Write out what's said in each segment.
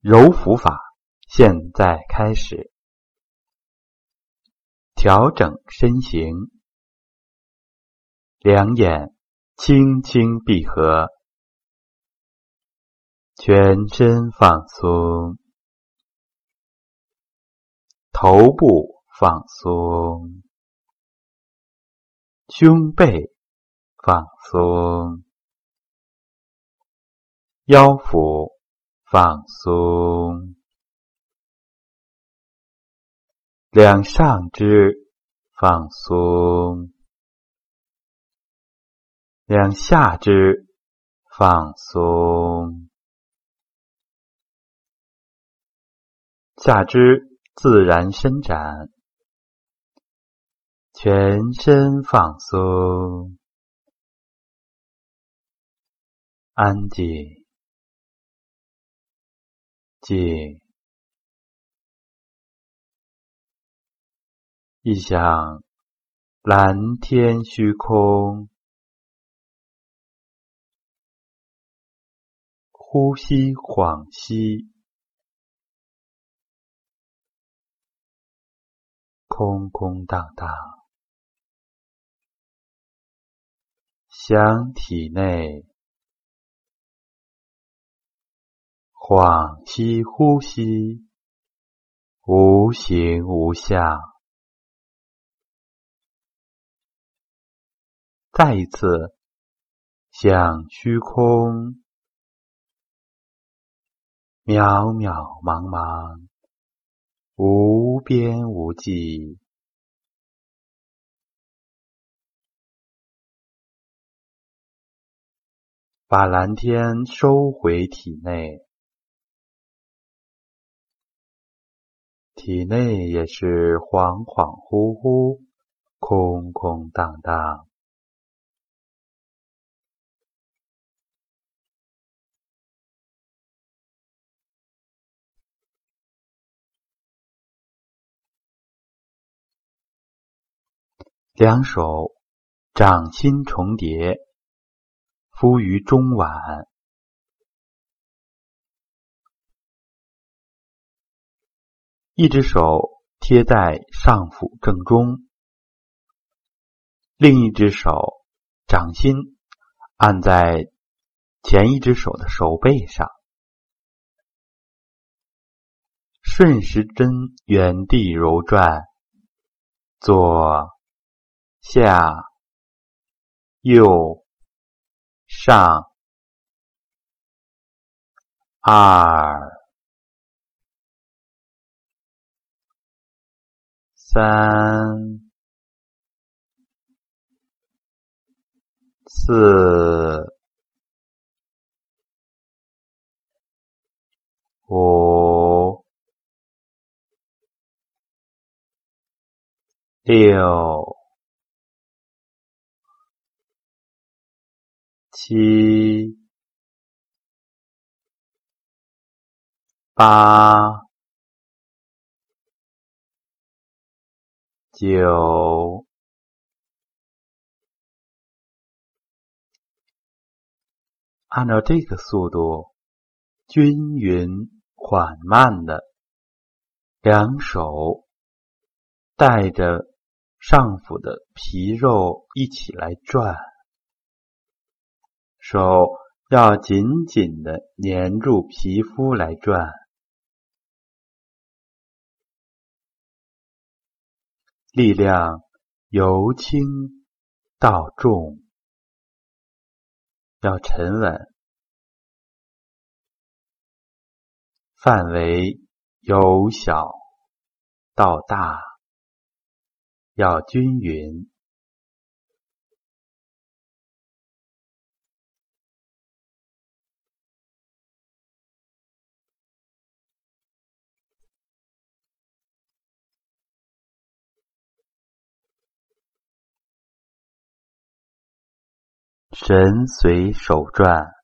揉腹法现在开始。调整身形，两眼轻轻闭合，全身放松，头部放松，胸背放松，腰腹放松。两上肢放松，两下肢放松，下肢自然伸展，全身放松，安静，静。一想蓝天虚空，呼吸恍兮，空空荡荡，想体内恍兮呼吸，无形无相。再一次，向虚空，渺渺茫茫，无边无际，把蓝天收回体内，体内也是恍恍惚惚，空空荡荡。两手掌心重叠，敷于中脘，一只手贴在上腹正中，另一只手掌心按在前一只手的手背上，顺时针原地揉转，左。下、右、上、二、三、四、五、六。七、八、九，按照这个速度，均匀缓慢的，两手带着上腹的皮肉一起来转。手要紧紧的粘住皮肤来转，力量由轻到重，要沉稳，范围由小到大，要均匀。神随手转，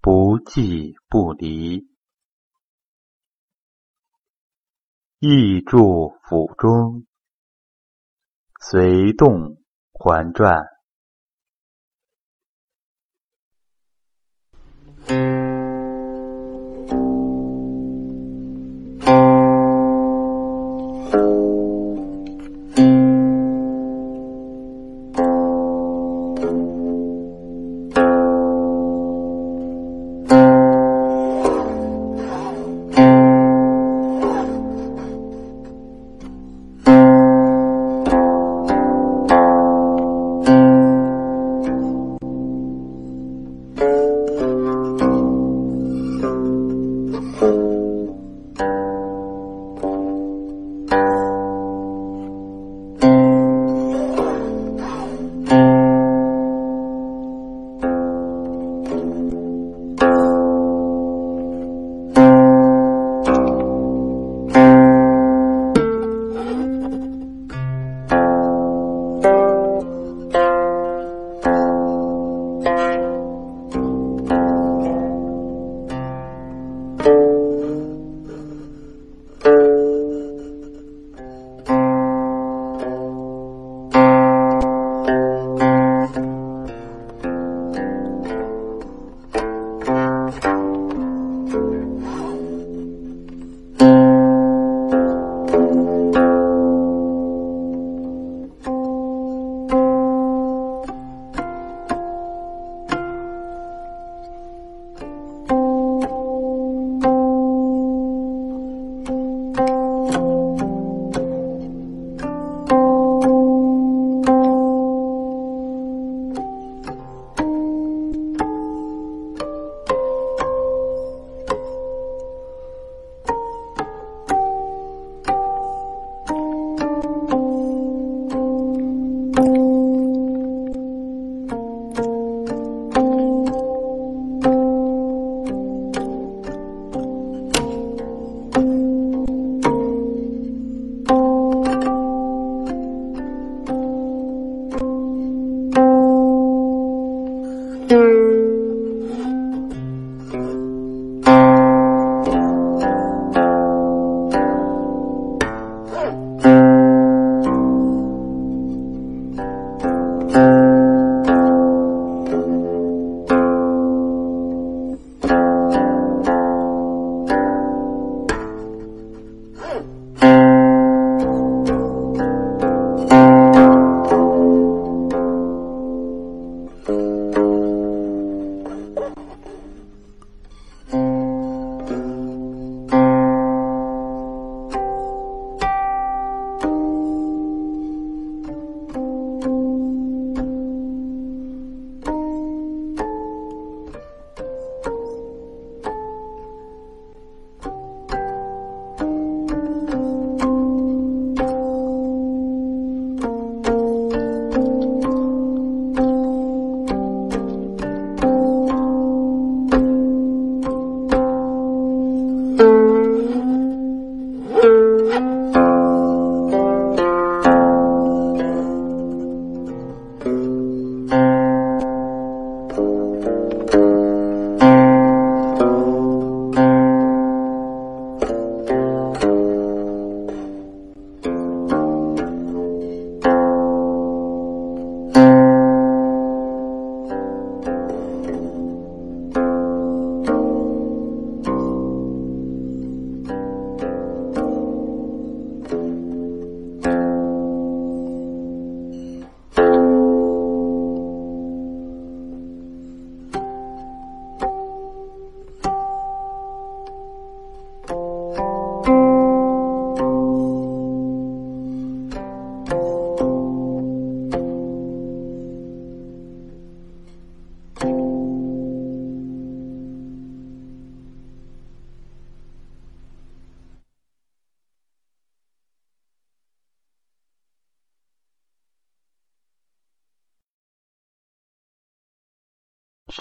不即不离，意住腹中，随动环转。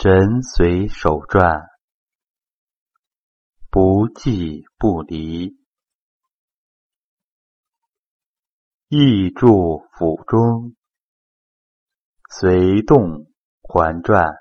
神随手转，不即不离，意住腹中，随动环转。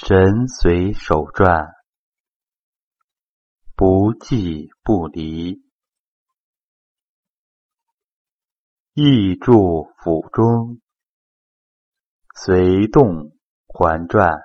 神随手转，不即不离。意住腹中，随动环转。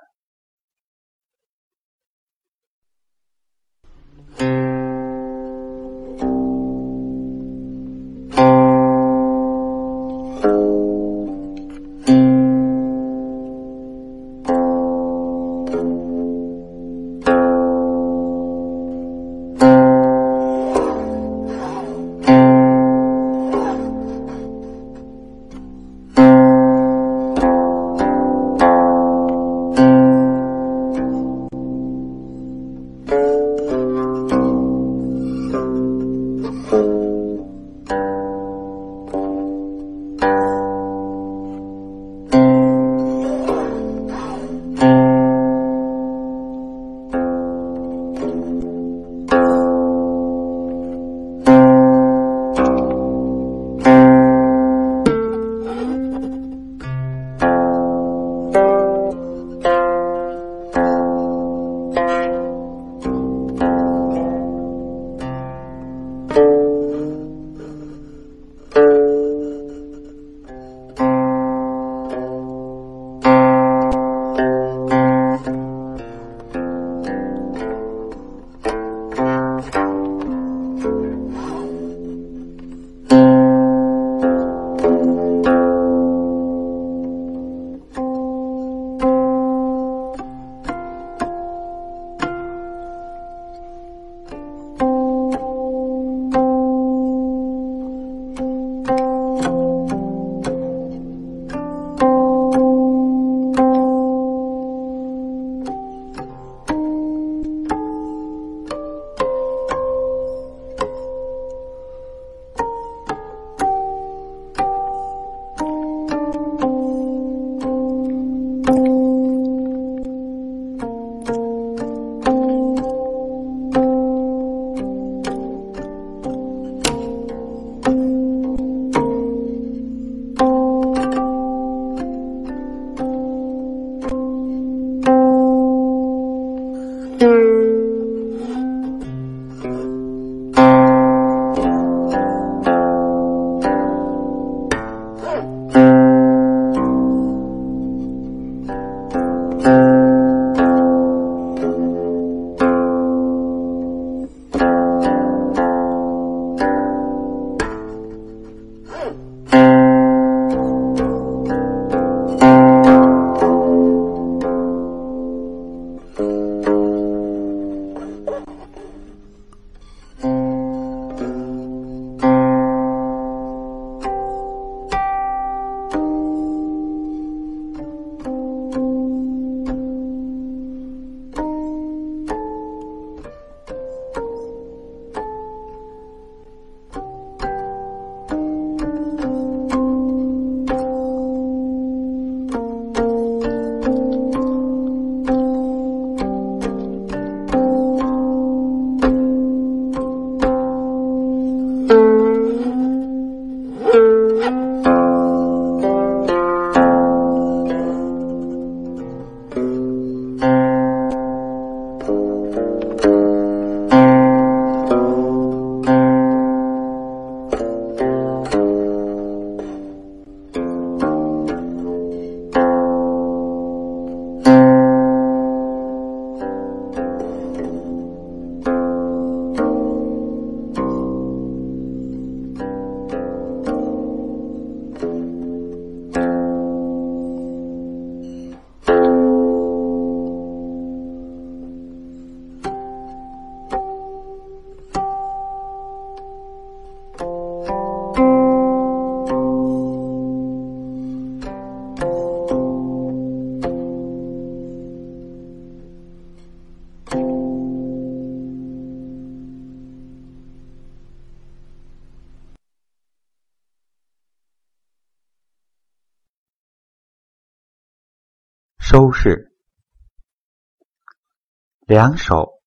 两手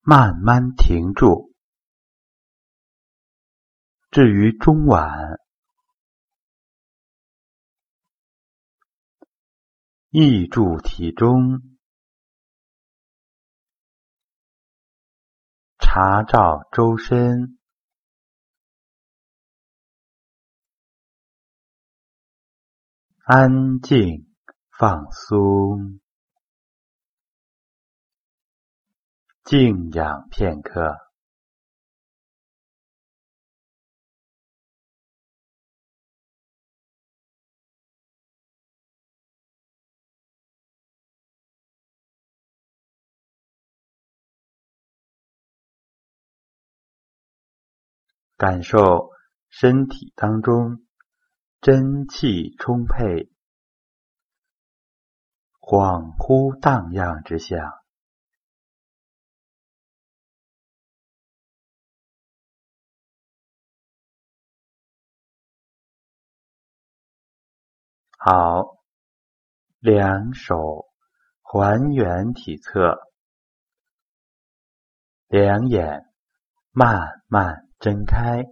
慢慢停住。至于中脘，意住体中，查照周身，安静放松。静养片刻。感受身体当中真气充沛、恍惚荡漾之象。好，两手还原体侧，两眼慢慢。睁开。